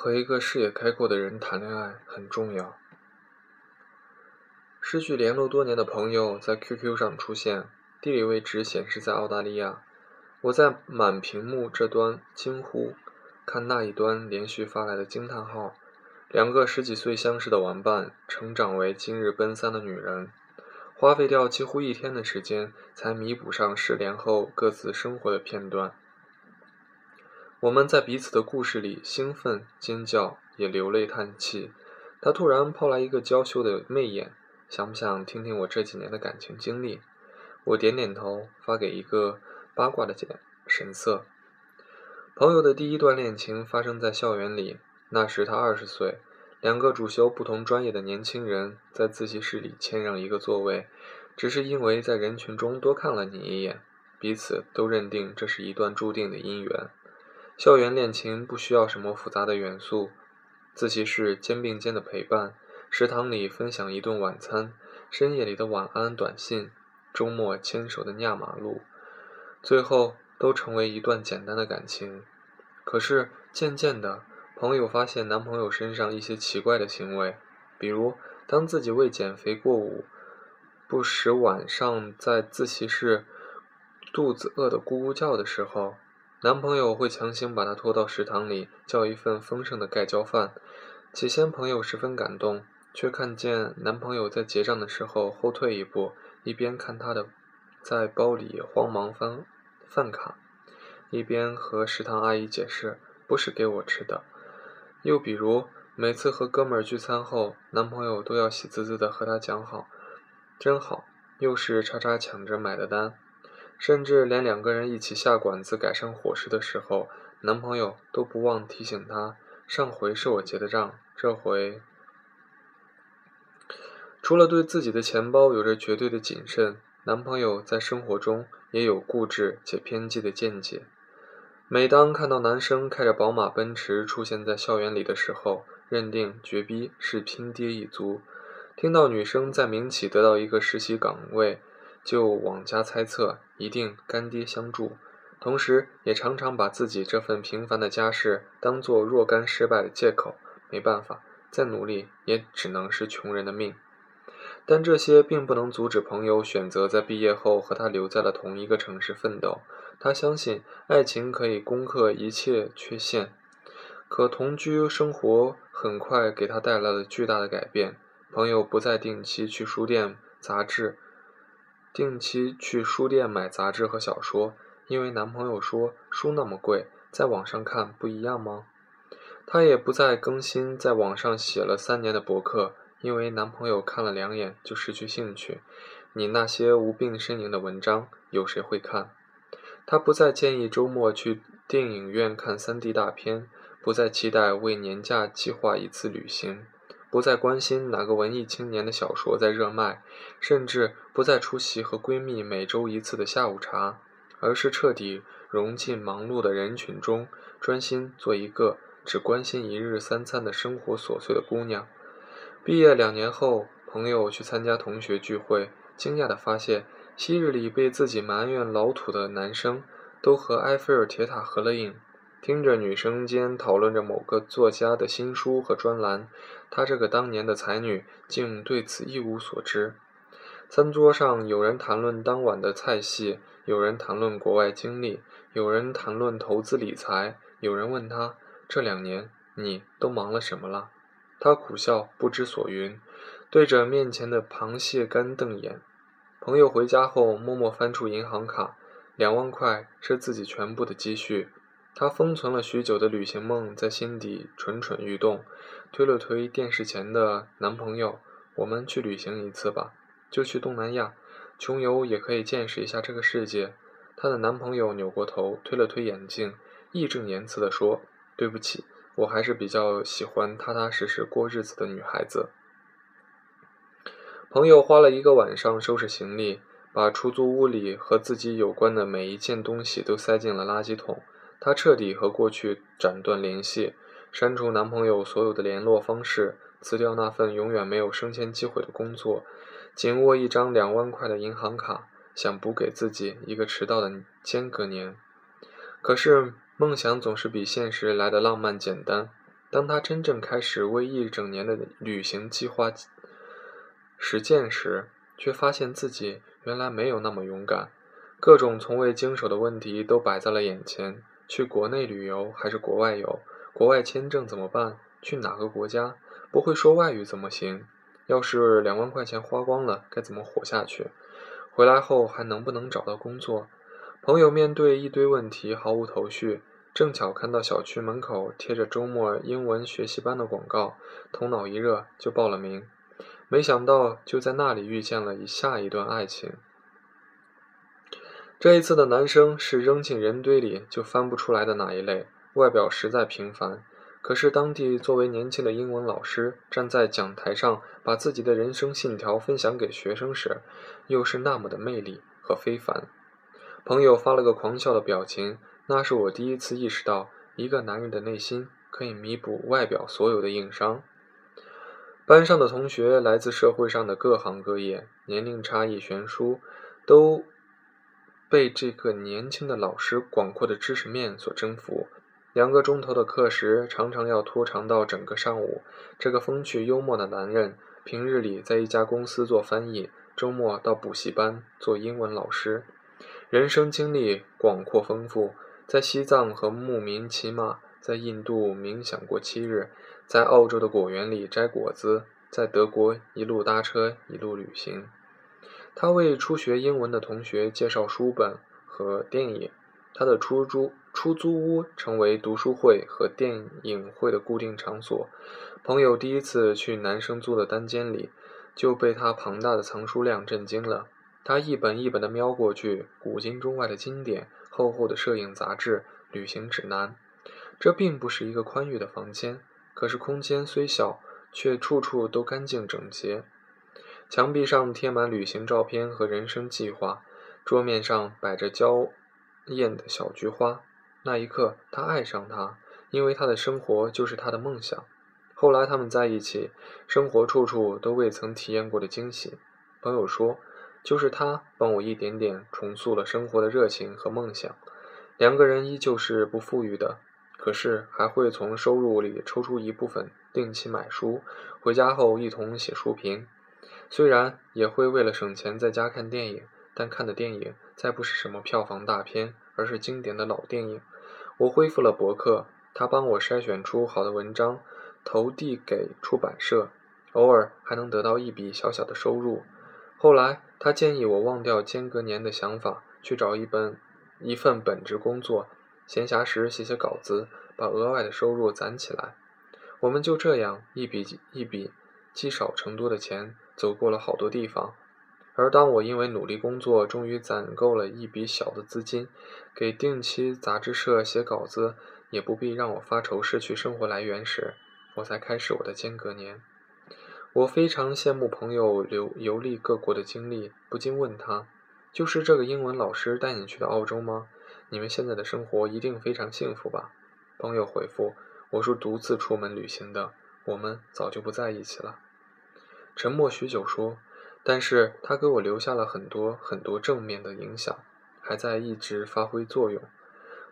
和一个视野开阔的人谈恋爱很重要。失去联络多年的朋友在 QQ 上出现，地理位置显示在澳大利亚。我在满屏幕这端惊呼，看那一端连续发来的惊叹号。两个十几岁相识的玩伴，成长为今日奔三的女人，花费掉几乎一天的时间，才弥补上失联后各自生活的片段。我们在彼此的故事里兴奋、尖叫，也流泪叹气。他突然抛来一个娇羞的媚眼，想不想听听我这几年的感情经历？我点点头，发给一个八卦的简神色。朋友的第一段恋情发生在校园里，那时他二十岁，两个主修不同专业的年轻人在自习室里谦让一个座位，只是因为在人群中多看了你一眼，彼此都认定这是一段注定的姻缘。校园恋情不需要什么复杂的元素，自习室肩并肩的陪伴，食堂里分享一顿晚餐，深夜里的晚安短信，周末牵手的压马路，最后都成为一段简单的感情。可是渐渐的，朋友发现男朋友身上一些奇怪的行为，比如当自己为减肥过午，不时晚上在自习室肚子饿得咕咕叫的时候。男朋友会强行把她拖到食堂里，叫一份丰盛的盖浇饭。起先，朋友十分感动，却看见男朋友在结账的时候后退一步，一边看她的在包里慌忙翻饭卡，一边和食堂阿姨解释：“不是给我吃的。”又比如，每次和哥们儿聚餐后，男朋友都要喜滋滋地和她讲好：“真好，又是叉叉抢着买的单。”甚至连两个人一起下馆子改善伙食的时候，男朋友都不忘提醒她：上回是我结的账，这回……除了对自己的钱包有着绝对的谨慎，男朋友在生活中也有固执且偏激的见解。每当看到男生开着宝马奔驰出现在校园里的时候，认定绝逼是拼爹一族；听到女生在民企得到一个实习岗位，就妄加猜测，一定干爹相助，同时也常常把自己这份平凡的家世当做若干失败的借口。没办法，再努力也只能是穷人的命。但这些并不能阻止朋友选择在毕业后和他留在了同一个城市奋斗。他相信爱情可以攻克一切缺陷。可同居生活很快给他带来了巨大的改变。朋友不再定期去书店、杂志。定期去书店买杂志和小说，因为男朋友说书那么贵，在网上看不一样吗？她也不再更新在网上写了三年的博客，因为男朋友看了两眼就失去兴趣。你那些无病呻吟的文章，有谁会看？她不再建议周末去电影院看三 D 大片，不再期待为年假计划一次旅行。不再关心哪个文艺青年的小说在热卖，甚至不再出席和闺蜜每周一次的下午茶，而是彻底融进忙碌的人群中，专心做一个只关心一日三餐的生活琐碎的姑娘。毕业两年后，朋友去参加同学聚会，惊讶地发现，昔日里被自己埋怨老土的男生，都和埃菲尔铁塔合了影。听着女生间讨论着某个作家的新书和专栏，她这个当年的才女竟对此一无所知。餐桌上有人谈论当晚的菜系，有人谈论国外经历，有人谈论投资理财，有人问她这两年你都忙了什么了？她苦笑不知所云，对着面前的螃蟹干瞪眼。朋友回家后默默翻出银行卡，两万块是自己全部的积蓄。她封存了许久的旅行梦在心底蠢蠢欲动，推了推电视前的男朋友：“我们去旅行一次吧，就去东南亚，穷游也可以见识一下这个世界。”她的男朋友扭过头，推了推眼镜，义正言辞地说：“对不起，我还是比较喜欢踏踏实实过日子的女孩子。”朋友花了一个晚上收拾行李，把出租屋里和自己有关的每一件东西都塞进了垃圾桶。她彻底和过去斩断联系，删除男朋友所有的联络方式，辞掉那份永远没有升迁机会的工作，紧握一张两万块的银行卡，想补给自己一个迟到的间隔年。可是梦想总是比现实来的浪漫简单。当他真正开始为一整年的旅行计划实践时，却发现自己原来没有那么勇敢。各种从未经手的问题都摆在了眼前：去国内旅游还是国外游？国外签证怎么办？去哪个国家？不会说外语怎么行？要是两万块钱花光了，该怎么活下去？回来后还能不能找到工作？朋友面对一堆问题毫无头绪，正巧看到小区门口贴着周末英文学习班的广告，头脑一热就报了名。没想到就在那里遇见了以下一段爱情。这一次的男生是扔进人堆里就翻不出来的那一类，外表实在平凡。可是当地作为年轻的英文老师，站在讲台上把自己的人生信条分享给学生时，又是那么的魅力和非凡。朋友发了个狂笑的表情，那是我第一次意识到，一个男人的内心可以弥补外表所有的硬伤。班上的同学来自社会上的各行各业，年龄差异悬殊，都被这个年轻的老师广阔的知识面所征服。两个钟头的课时，常常要拖长到整个上午。这个风趣幽默的男人，平日里在一家公司做翻译，周末到补习班做英文老师。人生经历广阔丰富，在西藏和牧民骑马，在印度冥想过七日，在澳洲的果园里摘果子，在德国一路搭车一路旅行。他为初学英文的同学介绍书本和电影。他的出租出租屋成为读书会和电影会的固定场所。朋友第一次去男生租的单间里，就被他庞大的藏书量震惊了。他一本一本地瞄过去，古今中外的经典、厚厚的摄影杂志、旅行指南。这并不是一个宽裕的房间，可是空间虽小，却处处都干净整洁。墙壁上贴满旅行照片和人生计划，桌面上摆着娇。艳的小菊花，那一刻，他爱上她，因为他的生活就是他的梦想。后来他们在一起，生活处处都未曾体验过的惊喜。朋友说，就是他帮我一点点重塑了生活的热情和梦想。两个人依旧是不富裕的，可是还会从收入里抽出一部分定期买书，回家后一同写书评。虽然也会为了省钱在家看电影。但看的电影再不是什么票房大片，而是经典的老电影。我恢复了博客，他帮我筛选出好的文章，投递给出版社，偶尔还能得到一笔小小的收入。后来他建议我忘掉间隔年的想法，去找一本一份本职工作，闲暇时写写稿子，把额外的收入攒起来。我们就这样一笔一笔积少成多的钱，走过了好多地方。而当我因为努力工作，终于攒够了一笔小的资金，给定期杂志社写稿子，也不必让我发愁失去生活来源时，我才开始我的间隔年。我非常羡慕朋友游游历各国的经历，不禁问他：“就是这个英文老师带你去的澳洲吗？你们现在的生活一定非常幸福吧？”朋友回复：“我是独自出门旅行的，我们早就不在一起了。”沉默许久说。但是他给我留下了很多很多正面的影响，还在一直发挥作用。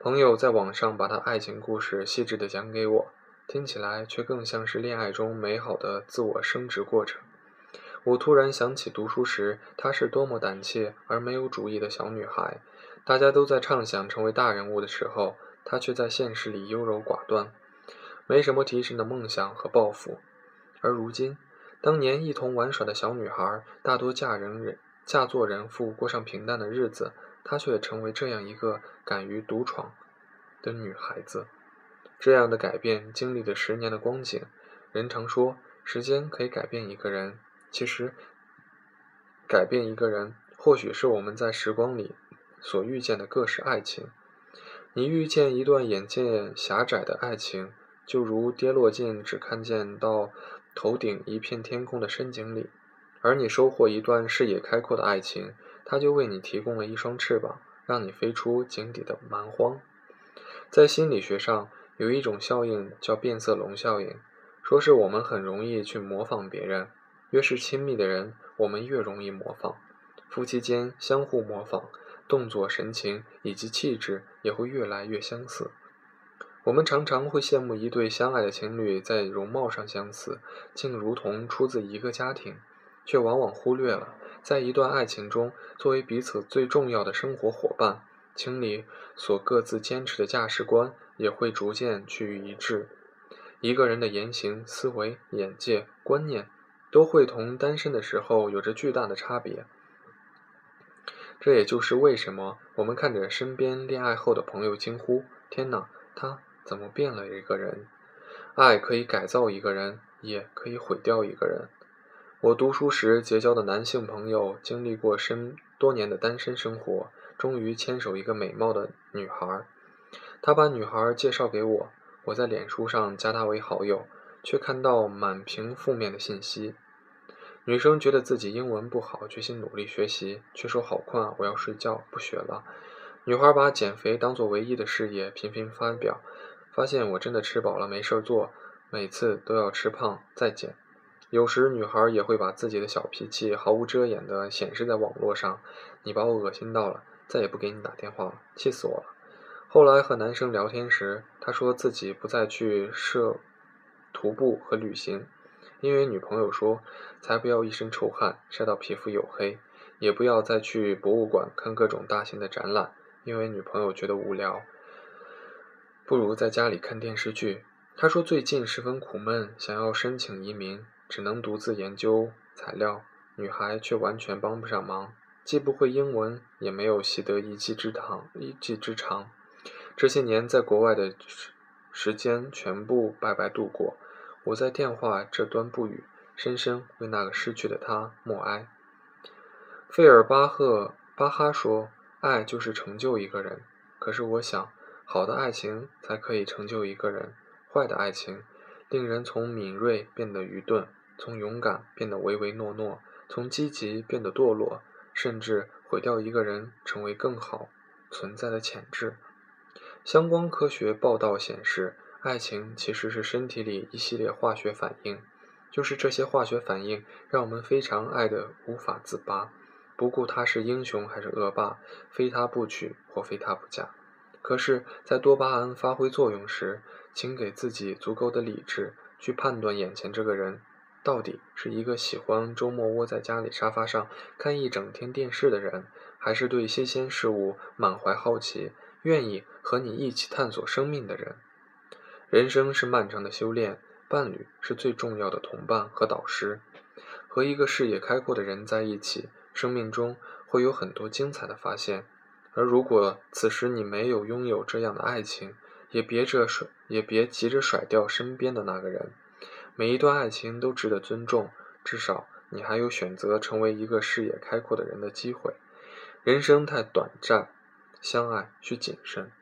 朋友在网上把他爱情故事细致地讲给我，听起来却更像是恋爱中美好的自我升值过程。我突然想起读书时她是多么胆怯而没有主意的小女孩，大家都在畅想成为大人物的时候，她却在现实里优柔寡断，没什么提神的梦想和抱负。而如今。当年一同玩耍的小女孩，大多嫁人人嫁作人妇，过上平淡的日子。她却成为这样一个敢于独闯的女孩子。这样的改变经历了十年的光景。人常说，时间可以改变一个人。其实，改变一个人，或许是我们在时光里所遇见的各式爱情。你遇见一段眼界狭窄的爱情，就如跌落进只看见到。头顶一片天空的深井里，而你收获一段视野开阔的爱情，它就为你提供了一双翅膀，让你飞出井底的蛮荒。在心理学上，有一种效应叫变色龙效应，说是我们很容易去模仿别人，越是亲密的人，我们越容易模仿。夫妻间相互模仿，动作、神情以及气质也会越来越相似。我们常常会羡慕一对相爱的情侣在容貌上相似，竟如同出自一个家庭，却往往忽略了，在一段爱情中，作为彼此最重要的生活伙伴，情侣所各自坚持的价值观也会逐渐趋于一致。一个人的言行、思维、眼界、观念，都会同单身的时候有着巨大的差别。这也就是为什么我们看着身边恋爱后的朋友惊呼：“天哪，他！”怎么变了一个人？爱可以改造一个人，也可以毁掉一个人。我读书时结交的男性朋友，经历过深多年的单身生活，终于牵手一个美貌的女孩。他把女孩介绍给我，我在脸书上加她为好友，却看到满屏负面的信息。女生觉得自己英文不好，决心努力学习，却说好困啊，我要睡觉，不学了。女孩把减肥当做唯一的事业，频频发表。发现我真的吃饱了没事儿做，每次都要吃胖再减。有时女孩也会把自己的小脾气毫无遮掩地显示在网络上。你把我恶心到了，再也不给你打电话了，气死我了。后来和男生聊天时，他说自己不再去摄徒步和旅行，因为女朋友说才不要一身臭汗晒到皮肤黝黑，也不要再去博物馆看各种大型的展览，因为女朋友觉得无聊。不如在家里看电视剧。他说最近十分苦闷，想要申请移民，只能独自研究材料。女孩却完全帮不上忙，既不会英文，也没有习得一技之长。一技之长，这些年在国外的时时间全部白白度过。我在电话这端不语，深深为那个失去的他默哀。费尔巴赫巴哈说：“爱就是成就一个人。”可是我想。好的爱情才可以成就一个人，坏的爱情令人从敏锐变得愚钝，从勇敢变得唯唯诺诺，从积极变得堕落，甚至毁掉一个人成为更好存在的潜质。相关科学报道显示，爱情其实是身体里一系列化学反应，就是这些化学反应让我们非常爱得无法自拔，不顾他是英雄还是恶霸，非他不娶或非他不嫁。可是，在多巴胺发挥作用时，请给自己足够的理智去判断眼前这个人到底是一个喜欢周末窝在家里沙发上看一整天电视的人，还是对新鲜事物满怀好奇、愿意和你一起探索生命的人。人生是漫长的修炼，伴侣是最重要的同伴和导师。和一个视野开阔的人在一起，生命中会有很多精彩的发现。而如果此时你没有拥有这样的爱情，也别着甩，也别急着甩掉身边的那个人。每一段爱情都值得尊重，至少你还有选择成为一个视野开阔的人的机会。人生太短暂，相爱需谨慎。